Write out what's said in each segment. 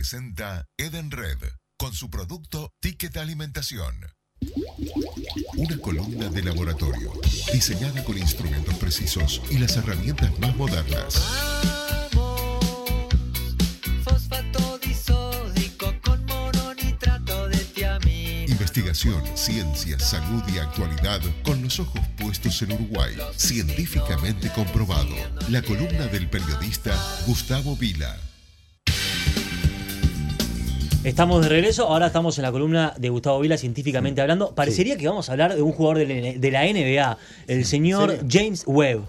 presenta Edenred con su producto Ticket Alimentación. Una columna de laboratorio diseñada con instrumentos precisos y las herramientas más modernas. Fosfato disódico con mononitrato de tiamina. Investigación, ciencia, salud y actualidad con los ojos puestos en Uruguay. Científicamente comprobado. La columna del periodista Gustavo Vila. Estamos de regreso, ahora estamos en la columna de Gustavo Vila, científicamente hablando. Parecería que vamos a hablar de un jugador de la- NBA, el señor James Webb.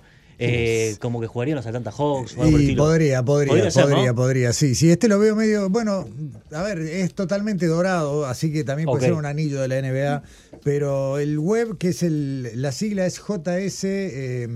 Eh, como que jugaría en los Atlanta Hawks o algo Y podría, podría, Podría ser, podría, ¿no? podría, sí. Sí, este lo veo medio, bueno, a ver, es totalmente dorado, así que también puede ser un anillo de la NBA, pero el web, que es el, la sigla es JS, eh,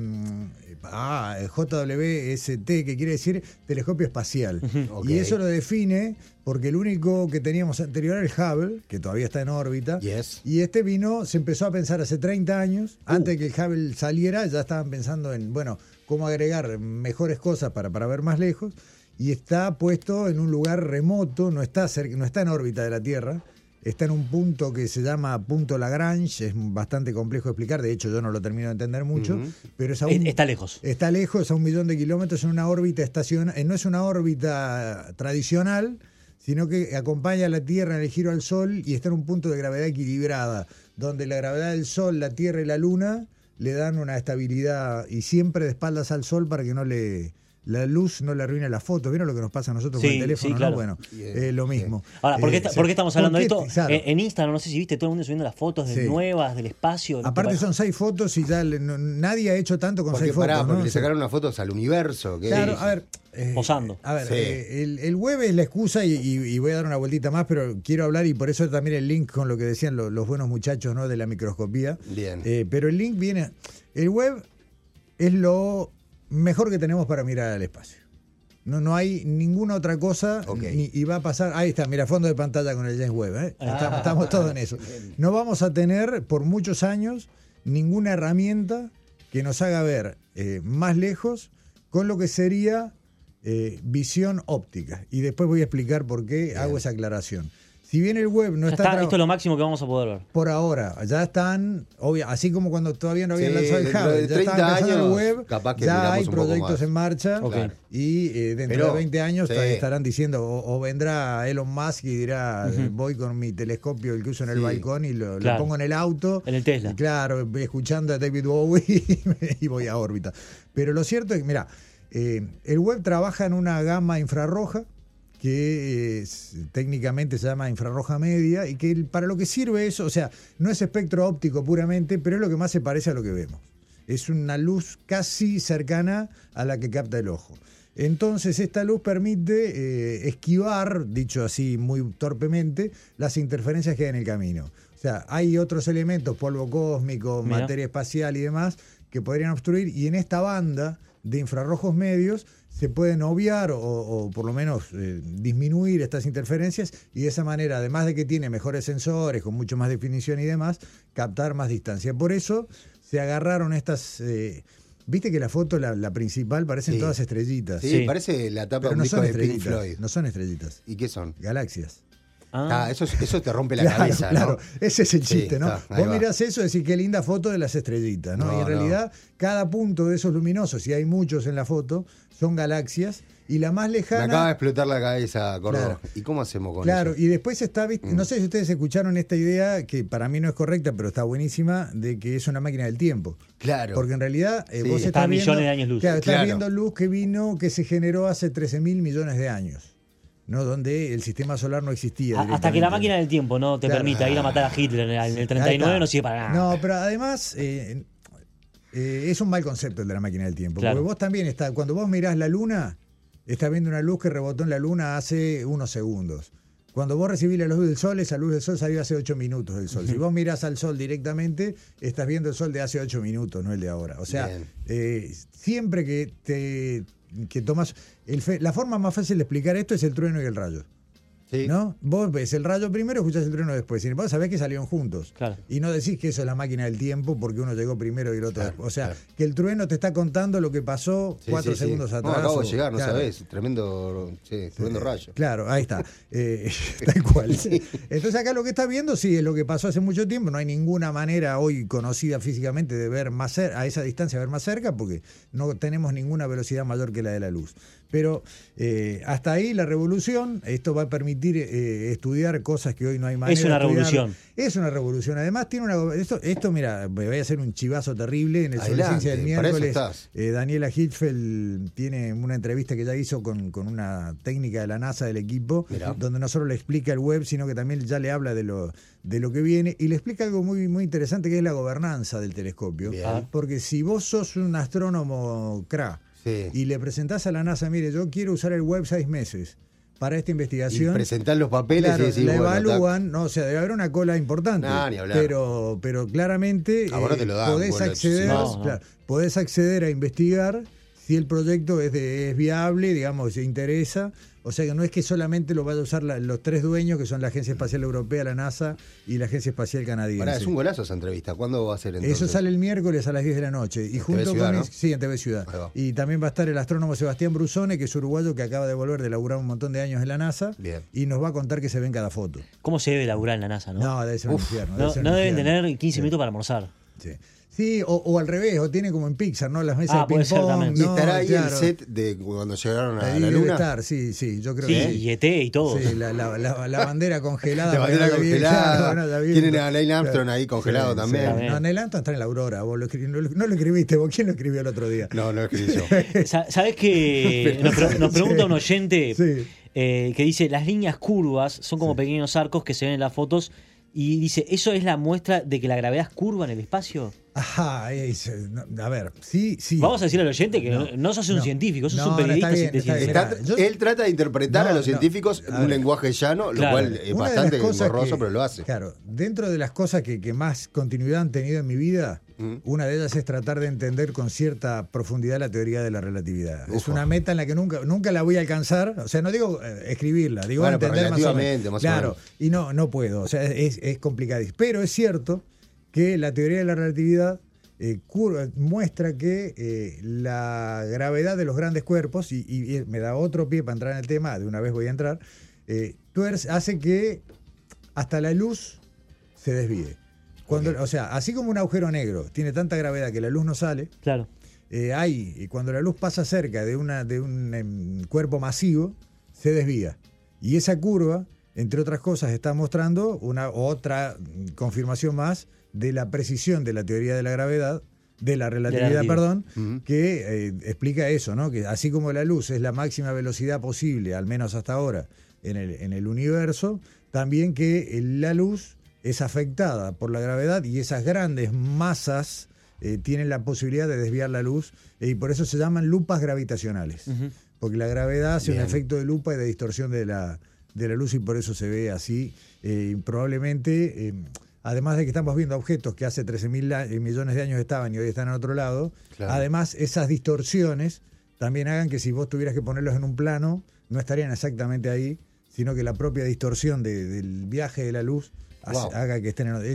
ah, JWST, que quiere decir telescopio espacial. Y eso lo define porque el único que teníamos anterior era el Hubble, que todavía está en órbita. Yes. Y este vino, se empezó a pensar hace 30 años, Uh. antes de que el Hubble saliera, ya estaban pensando en, bueno, cómo agregar mejores cosas para, para ver más lejos. Y está puesto en un lugar remoto, no está, cerca, no está en órbita de la Tierra, está en un punto que se llama punto Lagrange, es bastante complejo de explicar, de hecho yo no lo termino de entender mucho, pero es a un- Eh, Está lejos. Está lejos, a un millón de kilómetros, en una órbita estacional. No es una órbita tradicional, sino que acompaña a la Tierra en el giro al Sol y está en un punto de gravedad equilibrada, donde la gravedad del Sol, la Tierra y la Luna le dan una estabilidad y siempre de espaldas al Sol para que no le la luz no le arruine la foto. ¿Vieron lo que nos pasa a nosotros Sí, con el teléfono? sí, no? claro. Bueno, eh, lo mismo. Ahora, ¿por qué, Eh, está- se- por qué estamos hablando de ¿por esto? Claro. Eh, en Instagram, no sé si viste, todo el mundo subiendo las fotos de Sí. nuevas, del espacio. ¿no te Aparte son seis fotos y ya le- no- nadie ha hecho tanto con Porque seis pará, fotos. porque ¿no? le sacaron unas fotos al universo. ¿qué Claro, es? a ver. eh, Posando. A ver, Sí. eh, el, el web es la excusa y, y- y voy a dar una vueltita más, pero quiero hablar y por eso también el link con lo que decían lo- los buenos muchachos ¿no? de la microscopía. Bien. Eh, pero el link viene. El web es lo mejor que tenemos para mirar al espacio. No, no hay ninguna otra cosa ni- y va a pasar. Ahí está, mira, fondo de pantalla con el James Webb. ¿eh? Ah. Estamos, estamos todos en eso. No vamos a tener por muchos años ninguna herramienta que nos haga ver eh, más lejos con lo que sería eh, visión óptica. Y después voy a explicar por qué hago esa aclaración. Si bien el web no Ya está, está, esto es lo máximo que vamos a poder ver. por ahora, ya están, obvia, así como cuando todavía no habían Sí, lanzado el de ya 30 estaban empezando años, el web, capaz que ya hay proyectos en marcha y eh, dentro Pero, de 20 años sí. estarán diciendo, o, o vendrá Elon Musk y dirá, voy con mi telescopio, el que uso en el Sí. balcón y lo, pongo en el auto. En el Tesla. Y claro, escuchando a David Bowie y voy a órbita. Pero lo cierto es que, mira, eh, el web trabaja en una gama infrarroja que es- técnicamente se llama infrarroja media y que para lo que sirve eso, o sea, no es espectro óptico puramente, pero es lo que más se parece a lo que vemos. Es una luz casi cercana a la que capta el ojo. Entonces esta luz permite eh, esquivar, dicho así muy torpemente, las interferencias que hay en el camino. O sea, hay otros elementos, polvo cósmico, Mira. materia espacial y demás, que podrían obstruir y en esta banda de infrarrojos medios se pueden obviar o, o por lo menos eh, disminuir estas interferencias y de esa manera, además de que tiene mejores sensores con mucho más definición y demás, captar más distancia. Por eso se agarraron estas... eh, Viste que la foto, la, la principal, parecen Sí. todas estrellitas. Sí, Sí. parece la tapa Pero de un no disco son de Pink. Floyd. No son estrellitas. ¿Y qué son? Galaxias. Ah, Ah, eso, eso te rompe la Claro, cabeza, claro. ¿no? Ese es el Sí, chiste, ¿no? está, Vos va. mirás eso y decís qué linda foto de las estrellitas, ¿no? No, y en no. realidad, cada punto de esos luminosos, y hay muchos en la foto, son galaxias. Y la más Me lejana. acaba de explotar la cabeza, Córdoba. Claro. ¿Y cómo hacemos con Claro, eso? y después está. Mm. no sé si ustedes escucharon esta idea, que para mí no es correcta, pero está buenísima, de que es una máquina del tiempo. Claro. Porque en realidad eh, Sí. vos Está estás a viendo, millones de años luz. Claro, estás Claro. viendo luz que vino, que se generó hace 13 mil millones de años, ¿no? Donde el sistema solar no existía. hasta que la máquina del tiempo no te Claro. permita ir a matar a Hitler en el, en el Ahí 39 está. no sirve para nada. No, pero además eh, eh, es un mal concepto el de la máquina del tiempo. Claro. Porque vos también está, cuando vos mirás la luna, estás viendo una luz que rebotó en la luna hace unos segundos. Cuando vos recibís la luz del sol, esa luz del sol salió hace 8 minutos del sol. Si vos mirás al sol directamente, estás viendo el sol de hace 8 minutos, no el de ahora. O sea, eh, siempre que te que tomas. el fe- la forma más fácil de explicar esto es el trueno y el rayo. Sí. ¿No? Vos ves el rayo primero, escuchás el trueno después. Sin embargo, sabés que salieron juntos. Claro. Y no decís que eso es la máquina del tiempo porque uno llegó primero y el otro Claro, después. O sea, claro. que el trueno te está contando lo que pasó Sí, cuatro sí, segundos No, atrás. acabo de llegar, no claro. sabés. Tremendo, sí, tremendo rayo. Claro, ahí está. Eh, tal cual. Entonces acá lo que está viendo sí es lo que pasó hace mucho tiempo. No hay ninguna manera hoy conocida físicamente de ver más cer- a esa distancia ver más cerca porque no tenemos ninguna velocidad mayor que la de la luz. Pero eh, hasta ahí la revolución, esto va a permitir eh, estudiar cosas que hoy no hay manera Es una de estudiar. revolución. Es una revolución. Además tiene una esto, esto mira, me voy a hacer un chivazo terrible en el Adelante, Ciencia del para eso miércoles. estás. Eh, Daniela Hitchfeld tiene una entrevista que ya hizo con, con una técnica de la NASA del equipo, Mirá. donde no solo le explica el web, sino que también ya le habla de lo, de lo que viene y le explica algo muy, muy interesante que es la gobernanza del telescopio. Bien. Porque si vos sos un astrónomo CRA Sí. y le presentás a la NASA, mire, yo quiero usar el web seis meses para esta Y investigación. presentar los papeles Claro, y decir, la bueno, evalúan, no, o sea, debe haber una cola importante. No, ni. Pero, pero claramente A vos no te lo dan, podés bueno, acceder, no, no. claro, podés acceder a investigar si el proyecto es, de- es viable, digamos, si interesa. O sea que no es que solamente lo vaya a usar la- los tres dueños, que son la Agencia Espacial Europea, la NASA y la Agencia Espacial Canadiense. Pará, es un golazo esa entrevista. ¿Cuándo va a ser entonces? Eso sale el miércoles a las 10 de la noche. Y En junto TV Ciudad, con sí, en TV Ciudad. Y también va a estar el astrónomo Sebastián Brusone, que es uruguayo, que acaba de volver de laburar un montón de años en la NASA. Bien. Y nos va a contar que se ve en cada foto. ¿Cómo se debe laburar en la NASA, no? No, debe ser un Uf, infierno. No, debe ser no un deben infierno. tener 15 Sí, minutos para almorzar. Sí, Sí, o, o al revés, o tiene como en Pixar, ¿no? Las mesas Ah, de puede ser ping-pong. también. ¿Y no, estará ahí claro. el set de cuando llegaron a Ahí la luna? estar, sí, sí, yo creo Sí, que y ET y todo. Sí, la, la- la- la bandera congelada. La bandera congelada. claro. Tienen a Neil Armstrong ahí congelado también. También. No, Neil Armstrong está en la Aurora. Vos lo no, lo- no lo escribiste, vos quién lo escribió el otro día. No, no escribí yo. Sa- ¿Sabes que nos, pre- nos pregunta un oyente Sí. eh, que dice, las líneas curvas son como pequeños arcos que se ven en las fotos y dice, ¿eso es la muestra de que la gravedad es curva en el espacio? Ajá, es- no, a ver, sí, sí. Vamos a decirle al oyente que no, No, sos un no. científico, sos No, un periodista está bien, está bien. científico. Está- Yo- él trata de interpretar No, a los no. científicos en A un ver. lenguaje llano, lo cual es Una bastante engorroso, que- pero lo hace. Claro, dentro de las cosas que, que más continuidad han tenido en mi vida, Mm. una de ellas es tratar de entender con cierta profundidad la teoría de la relatividad. Es una meta en la que nunca, nunca la voy a alcanzar. O sea, no digo eh, escribirla, digo Bueno, entender más o menos. o Claro, menos. y no, no puedo. O sea, es, es complicadísimo. Pero es cierto que la teoría de la relatividad eh, muestra que eh, la gravedad de los grandes cuerpos, y, y- y me da otro pie para entrar en el tema, de una vez voy a entrar, eh, tuerce- hace que hasta la luz se desvíe. Cuando. O sea, así como un agujero negro tiene tanta gravedad que la luz no sale, Claro. eh, hay, y cuando la luz pasa cerca de, una, de un em, cuerpo masivo, se desvía. Y esa curva, entre otras cosas, está mostrando una otra mm, confirmación más de la precisión de la teoría de la gravedad, de la relatividad, perdón, que eh, explica eso, ¿no? Que así como la luz es la máxima velocidad posible, al menos hasta ahora, en el, en el universo, también que eh, la luz es afectada por la gravedad y esas grandes masas eh, tienen la posibilidad de desviar la luz eh, y por eso se llaman lupas gravitacionales. Porque la gravedad hace Bien. un efecto de lupa y de distorsión de la, de la luz y por eso se ve así. Eh, y probablemente, eh, además de que estamos viendo objetos que hace 13 mil millones de años estaban y hoy están en otro lado, Claro. además esas distorsiones también hagan que si vos tuvieras que ponerlos en un plano, no estarían exactamente ahí, sino que la propia distorsión de- del viaje de la luz Wow. haga que estén en otro.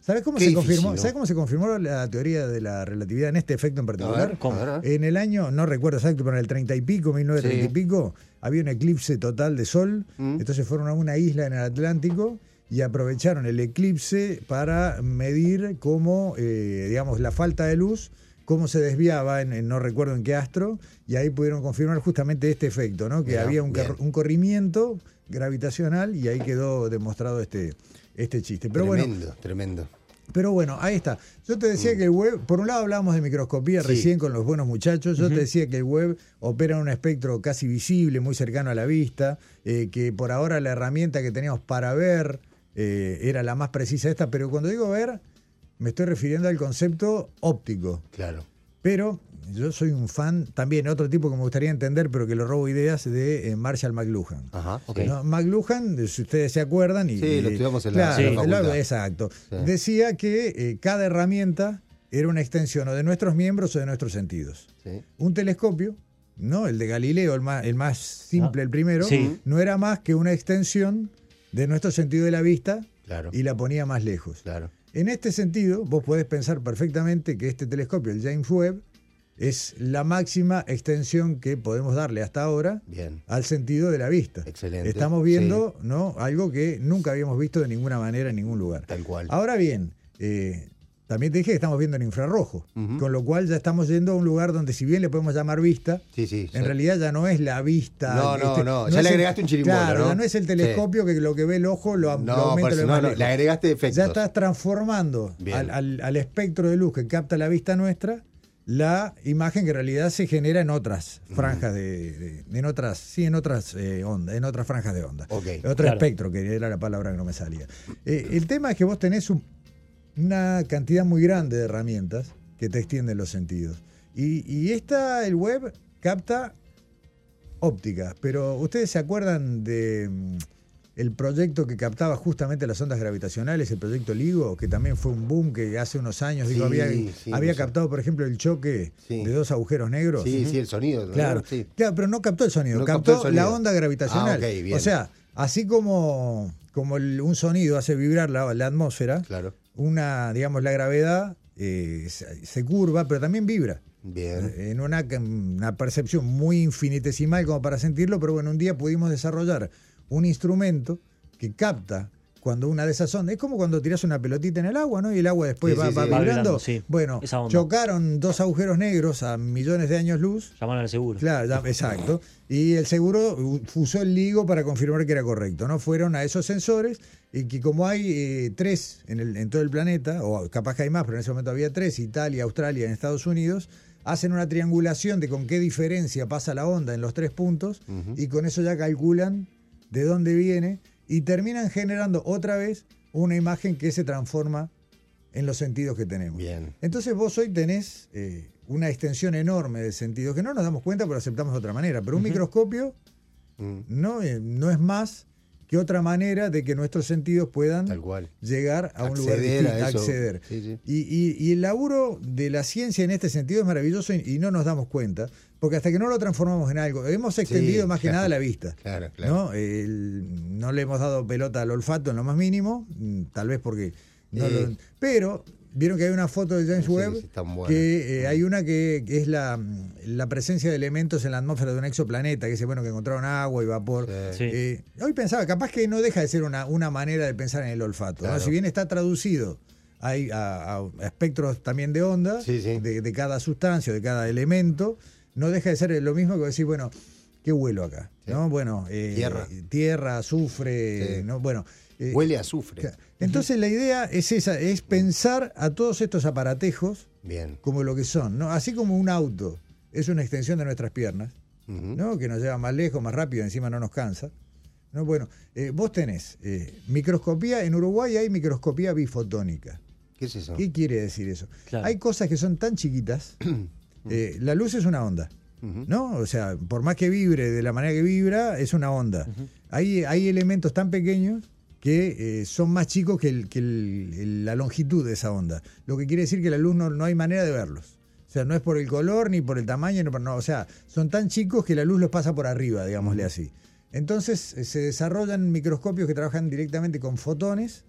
¿Sabes cómo Qué se difícil, confirmó? ¿no? ¿Sabes cómo se confirmó la teoría de la relatividad en este efecto en particular? En el año, no recuerdo exacto, pero en el 30 y pico, 1930 y Sí. pico, había un eclipse total de sol. Mm. Entonces fueron a una isla en el Atlántico y aprovecharon el eclipse para medir cómo, eh, digamos, la falta de luz, cómo se desviaba, en, en no recuerdo en qué astro, y ahí pudieron confirmar justamente este efecto, ¿no? Que había un corrimiento gravitacional y ahí quedó demostrado este, este chiste. Pero bueno, tremendo, tremendo. pero bueno, ahí está. Yo te decía que el web, por un lado hablábamos de microscopía Mm. Sí. recién con los buenos muchachos, yo te decía que el web opera en un espectro casi visible, muy cercano a la vista, eh, que por ahora la herramienta que teníamos para ver eh, era la más precisa esta, pero cuando digo ver, me estoy refiriendo al concepto óptico. Claro. Pero yo soy un fan, también otro tipo que me gustaría entender, pero que lo robo ideas, de eh, Marshall McLuhan. Ajá. Ok. ¿no? McLuhan, si ustedes se acuerdan, y, Sí, lo estudiamos en la- claro, la exacto. Sí. Decía que eh, cada herramienta era una extensión o de nuestros miembros o de nuestros sentidos. Sí. Un telescopio ¿no? El de Galileo, el más, el más simple, Ah, el primero, sí. no era más que una extensión de nuestro sentido de la vista Claro. y la ponía más lejos. Claro. En este sentido, vos podés pensar perfectamente que este telescopio, el James Webb, es la máxima extensión que podemos darle hasta ahora Bien. al sentido de la vista. Excelente. Estamos viendo ¿no? algo que nunca habíamos visto de ninguna manera en ningún lugar. Tal cual. Ahora bien, eh, también te dije que estamos viendo en infrarrojo, con lo cual ya estamos yendo a un lugar donde si bien le podemos llamar vista, Sí, sí. en sí. realidad ya no es la vista. No, no, no, ya le el- agregaste un chirimbola, Claro, ¿no? ya no es el Sí. telescopio que lo que ve el ojo lo, lo No, aumenta por eso, lo no, le agregaste efectos. Ya estás transformando al, al- al espectro de luz que capta la vista nuestra la imagen que en realidad se genera en otras franjas de, de- en otras sí en otras eh, ondas en otras franjas de onda Ok, otro claro. espectro que era la palabra que no me salía Eh, el tema es que vos tenés un- una cantidad muy grande de herramientas que te extienden los sentidos y, y esta el web capta óptica pero ustedes se acuerdan de mm, el proyecto que captaba justamente las ondas gravitacionales, el proyecto LIGO, que también fue un boom que hace unos años, digo, había, sí, había captado, por ejemplo, el choque Sí. de dos agujeros negros. Sí, sí, el sonido. ¿no? Claro, pero no captó el sonido, No captó, captó el sonido. la onda gravitacional. Ah, bien. O sea, así como, como el- un sonido hace vibrar la, la atmósfera, Claro. Una, digamos, la gravedad eh, se, curva, pero también vibra. Bien. En una, una percepción muy infinitesimal como para sentirlo, pero bueno, un día pudimos desarrollar un instrumento que capta cuando una de esas ondas, es como cuando tiras una pelotita en el agua, ¿no? Y el agua después Sí, va, sí, va sí. Va vibrando. Bueno, chocaron dos agujeros negros a millones de años luz. Llamaron al seguro. Claro, ya- exacto. Y el seguro usó el LIGO para confirmar que era correcto. No fueron a esos sensores y que como hay eh, tres en, el- en todo el planeta, o capaz que hay más, pero en ese momento había tres, Italia, Australia, en Estados Unidos, hacen una triangulación de con qué diferencia pasa la onda en los tres puntos y con eso ya calculan de dónde viene y terminan generando otra vez una imagen que se transforma en los sentidos que tenemos. Bien. Entonces vos hoy tenés eh, una extensión enorme de sentidos que no nos damos cuenta, pero aceptamos de otra manera. Pero un microscopio Mm, no, eh, no es más que otra manera de que nuestros sentidos puedan Tal cual. llegar a un lugar a distinto, eso. acceder. Sí, sí. Y, y- y el laburo de la ciencia en este sentido es maravilloso y, y no nos damos cuenta, porque hasta que no lo transformamos en algo, hemos extendido más que claro. nada la vista. Claro, claro. ¿no? El- no le hemos dado pelota al olfato en lo más mínimo, mm, tal vez porque... no Eh. lo- pero vieron que hay una foto de James Sí, Webb sí, que eh, hay una que, que es la, la presencia de elementos en la atmósfera de un exoplaneta, que dice bueno que encontraron agua y vapor. Sí. Sí. Eh, hoy pensaba, capaz que no deja de ser una, una manera de pensar en el olfato. ¿no? Si bien está traducido hay a, a espectros también de onda, Sí, sí. De, de cada sustancia, de cada elemento, no deja de ser lo mismo que decir, bueno, ¿qué huelo acá? Sí. ¿No? Bueno, eh, Tierra. tierra, azufre, Sí. ¿no? Bueno. eh, Huele a azufre. Entonces la idea es esa, es pensar a todos estos aparatejos Bien. como lo que son, ¿no? Así como un auto es una extensión de nuestras piernas. ¿no? Que nos lleva más lejos, más rápido, encima no nos cansa. ¿no? Bueno, eh, vos tenés eh, microscopía, en Uruguay hay microscopía bifotónica. ¿Qué es eso? ¿Qué quiere decir eso? Claro. Hay cosas que son tan chiquitas. eh, la luz es una onda. ¿No? O sea, por más que vibre de la manera que vibra, es una onda. hay, hay elementos tan pequeños que eh, son más chicos que, el- que el- el- la longitud de esa onda. Lo que quiere decir que la luz no, no hay manera de verlos. O sea, no es por el color ni por el tamaño, no, no, o sea, son tan chicos que la luz los pasa por arriba, digámosle así. Entonces eh, se desarrollan microscopios que trabajan directamente con fotones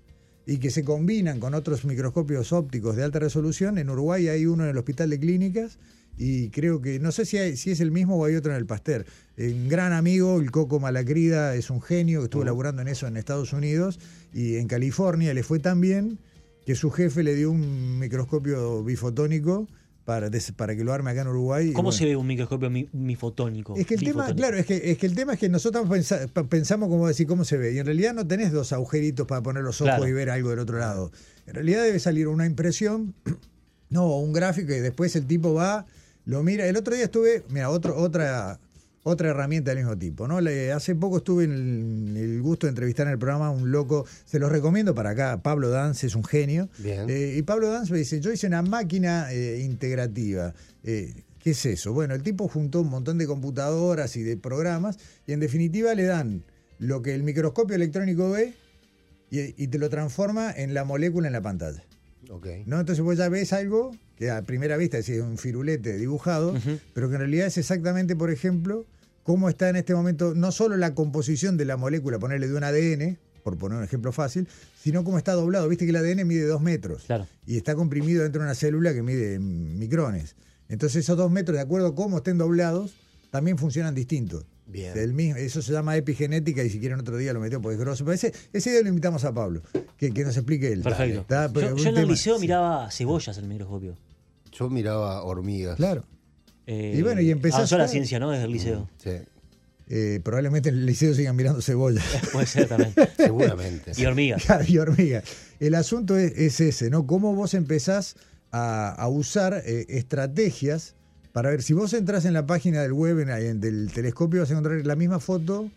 y que se combinan con otros microscopios ópticos de alta resolución. En Uruguay hay uno en el Hospital de Clínicas y creo que, no sé si, hay- si es el mismo o hay otro en el Pasteur. Un gran amigo, el Coco Malacrida, es un genio que estuvo laburando en eso en Estados Unidos y en California le fue tan bien que su jefe le dio un microscopio bifotónico para, para que lo arme acá en Uruguay. ¿Cómo bueno. se ve un microscopio mi- mifotónico? Es que el tema, Bifotónico. claro, es que, es que el tema es que nosotros pensa- pensamos como decir cómo se ve. Y en realidad no tenés dos agujeritos para poner los ojos Claro. y ver algo del otro lado. En realidad debe salir una impresión, no, un gráfico, y después el tipo va, lo mira. El otro día estuve, mira, otro, otra, otra herramienta del mismo tipo, ¿no? Le- hace poco estuve en el, el gusto de entrevistar en el programa a un loco, se los recomiendo para acá, Pablo Danz es un genio. Bien. Eh, y Pablo Danz me dice, yo hice una máquina eh, integrativa. Eh, ¿Qué es eso? Bueno, el tipo juntó un montón de computadoras y de programas y en definitiva le dan lo que el microscopio electrónico ve y, y te lo transforma en la molécula en la pantalla. Ok. ¿no? Entonces vos ya ves algo que a primera vista es un firulete dibujado, pero que en realidad es exactamente, por ejemplo, cómo está en este momento no solo la composición de la molécula, ponerle de un ADN, por poner un ejemplo fácil, sino cómo está doblado. Viste que el ADN mide dos metros Claro. y está comprimido dentro de una célula que mide micrones. Entonces esos dos metros, de acuerdo a cómo estén doblados, también funcionan distintos. Bien. Del mismo, eso se llama epigenética y si quieren otro día lo metió porque es grosso. Pero ese, ese día lo invitamos a Pablo, que, que nos explique él. Perfecto. Está, Yo, yo en el liceo sí. miraba cebollas en el microscopio. Yo miraba hormigas. Claro. Eh, Y bueno, y empezás avanzó la a- ciencia, ¿no? Desde el liceo. Sí, Eh, probablemente en el liceo sigan mirando cebollas. Puede ser también. seguramente. Y hormigas. Claro, y hormigas. El asunto es, es ese, ¿no? Cómo vos empezás a, a usar eh, estrategias para ver, si vos entras en la página del web, en, en- del telescopio, vas a encontrar la misma foto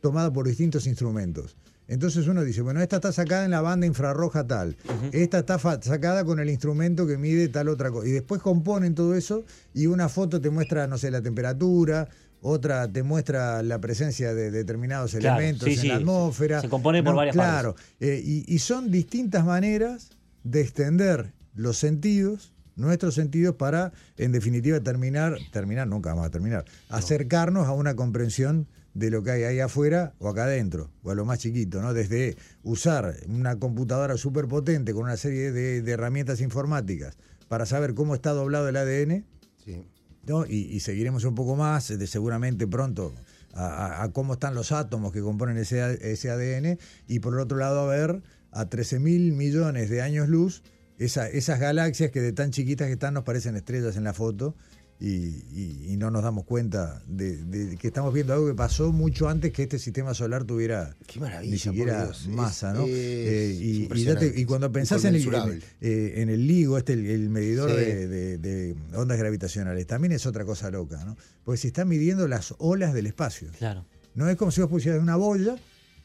tomada por distintos instrumentos. Entonces uno dice, bueno, esta está sacada en la banda infrarroja tal, esta está sacada con el instrumento que mide tal otra cosa. Y después componen todo eso y una foto te muestra, no sé, la temperatura, otra te muestra la presencia de determinados Claro, elementos sí, en sí, la atmósfera. se compone por varias partes. Claro, eh, y, y son distintas maneras de extender los sentidos, nuestros sentidos, para, en definitiva, terminar, terminar, nunca vamos a terminar, acercarnos a una comprensión de lo que hay ahí afuera o acá adentro, o a lo más chiquito, ¿no? Desde usar una computadora súper potente con una serie de, de herramientas informáticas para saber cómo está doblado el ADN, Sí. ¿no? y, y seguiremos un poco más, de seguramente pronto, a, a- a cómo están los átomos que componen ese, ese ADN, y por el otro lado a ver a 13 mil millones de años luz esa- esas galaxias que de tan chiquitas que están nos parecen estrellas en la foto. Y, y- y no nos damos cuenta de, de que estamos viendo algo que pasó mucho antes que este sistema solar tuviera Qué maravilla, ni siquiera masa, ¿no? es Eh, y, y ya impresionante. te- y cuando pensás en el, en, eh, en el LIGO, este el, el medidor Sí. de, de- de ondas gravitacionales, también es otra cosa loca, ¿no? Porque se están midiendo las olas del espacio. Claro. No es como si vos pusieras una boya,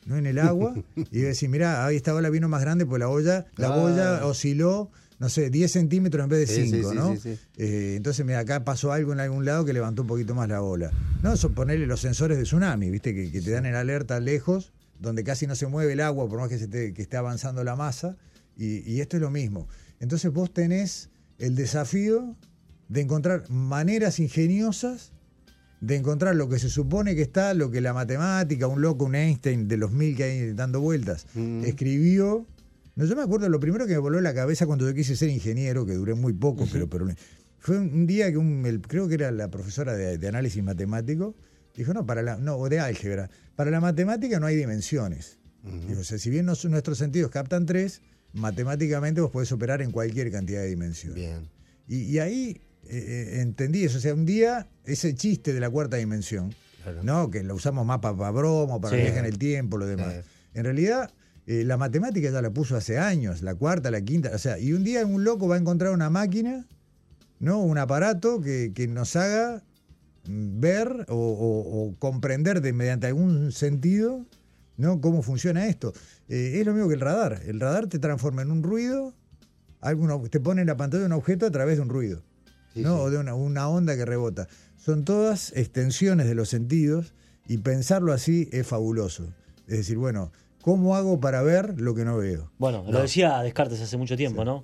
no en el agua, y decís, mirá, ahí esta ola vino más grande, pues la olla, la boya osciló, no sé, 10 centímetros en vez de Sí, sí, 5, sí, ¿no? sí, sí. Eh, entonces, mira, acá pasó algo en algún lado que levantó un poquito más la ola. No, eso ponerle los sensores de tsunami, ¿viste? Que, que te dan el alerta lejos, donde casi no se mueve el agua, por más que, se esté, que esté avanzando la masa, y, y esto es lo mismo. Entonces vos tenés el desafío de encontrar maneras ingeniosas de encontrar lo que se supone que está, lo que la matemática, un loco, un Einstein de los mil que hay dando vueltas, Mm. escribió. No, yo me acuerdo, lo primero que me voló la cabeza cuando yo quise ser ingeniero, que duré muy poco, pero, pero fue un, día que un, el- creo que era la profesora de, de análisis matemático, dijo, no, para la, no, o de álgebra, para la matemática no hay dimensiones. Dijo, o sea, si bien nos- nuestros sentidos captan tres, matemáticamente vos podés operar en cualquier cantidad de dimensiones. Bien. Y, y ahí eh, eh, entendí eso. O sea, un día ese chiste de la cuarta dimensión, Claro. ¿no? Que lo usamos más para broma, para Sí. viajar en el tiempo, lo demás. Sí. En realidad, eh, la matemática ya la puso hace años, la cuarta, la quinta. O sea, y un día un loco va a encontrar una máquina, ¿no? Un aparato que, que nos haga ver o, o- o comprender de, mediante algún sentido, ¿no? Cómo funciona esto. Eh, es lo mismo que el radar. El radar te transforma en un ruido, alguno, te pone en la pantalla un objeto a través de un ruido. Sí, ¿no? sí. O de una, una onda que rebota. Son todas extensiones de los sentidos y pensarlo así es fabuloso. Es decir, bueno, ¿cómo hago para ver lo que no veo? Bueno, lo decía Descartes hace mucho tiempo, ¿no?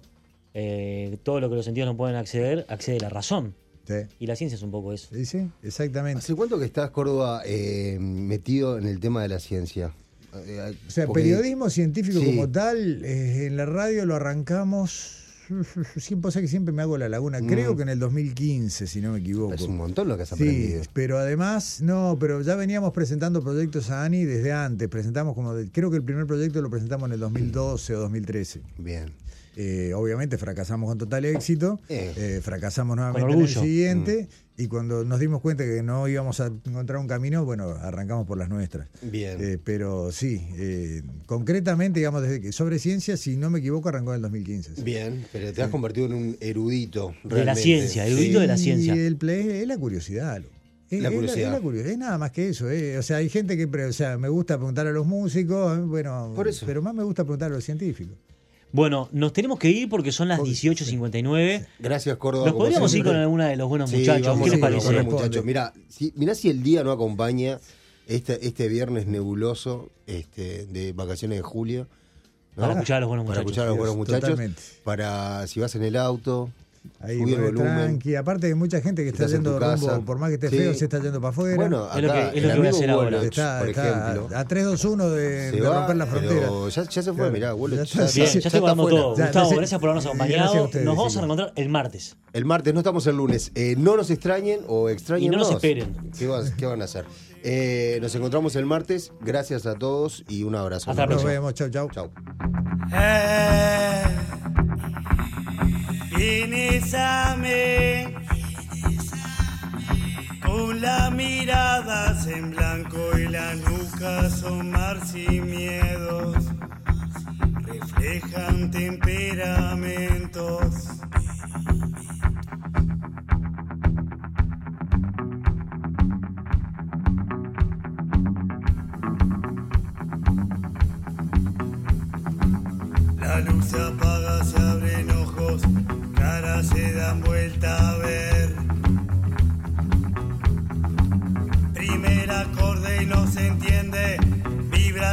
Eh, todo lo que los sentidos no pueden acceder, accede la razón. ¿Sí? Y la ciencia es un poco eso. Sí, sí, exactamente. ¿Hace cuánto que estás, Córdoba, eh, metido en el tema de la ciencia? Eh, O sea, porque- periodismo científico Sí. como tal, eh, en la radio lo arrancamos. Siempre, que siempre me hago la laguna. Creo Mm. que en el 2015, si no me equivoco. Es un montón lo que has Sí, aprendido. pero además, no, pero ya veníamos presentando proyectos a ANI desde antes. Presentamos como, de- creo que el primer proyecto lo presentamos en el 2012 o 2013. Bien. Eh, obviamente fracasamos con total éxito, Eh. fracasamos nuevamente en el siguiente Mm. y cuando nos dimos cuenta que no íbamos a encontrar un camino, bueno, arrancamos por las nuestras. Bien. Eh, pero sí, eh, concretamente, digamos, desde que sobre ciencia, si no me equivoco, arrancó en el 2015. sí. Bien, pero te has convertido en un erudito. De la ciencia, erudito de la ciencia. el play es la curiosidad. lo. Es, La es curiosidad. es la curiosidad, es nada más que eso. eh. O sea, hay gente que, pre- o sea, me gusta preguntar a los músicos, bueno, Por eso. pero más me gusta preguntar a los científicos. Bueno, nos tenemos que ir porque son las 18.59. Graciir, Córdoba. Nos podríamos ir con alguna de los buenos Sí, muchachos. vamos ¿Qué les con los parece? muchachos. Mira, si, mirá si el día no acompaña este, este viernes nebuloso este, de vacaciones de julio. ¿no? Para escuchar a los buenos Para muchachos. escuchar a los buenos muchachos. Totalmente. Para si vas en el auto, Ahí subir el volumen. tranqui. Aparte hay mucha gente que está yendo casa. rumbo, por más que esté Sí. feo, se está yendo para afuera. Bueno, Es lo acá, que- es lo el que voy a hacer ahora. Está, por está ejemplo. a, a 3-2-1 de, se de va, romper la frontera. ya, ya se fue, Claro. mirá, Woloch, Ya ya- ya afuera. todo. Ya, Gustavo, gracias- gracias por habernos acompañado. ustedes, Nos vamos a chicos. reencontrar el martes. El martes, no estamos el lunes. Eh, no nos extrañen o extrañen. Y no nos esperen. ¿Qué, vas- qué van a hacer? Eh, nos encontramos el martes. Gracias a todos y un abrazo. Hasta la Nos próxima. vemos, chau, chau. Chau. Mí con la mirada en blanco y la nuca asomar sin miedos. Reflejan temperamentos. La luz se apaga,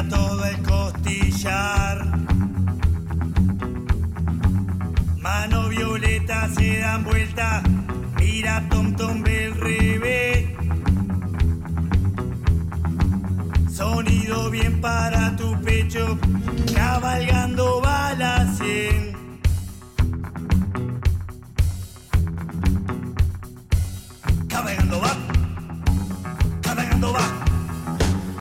todo el costillar. Mano violeta se dan vuelta, mira Tom Tom el revés. Sonido bien para tu pecho, cabalgando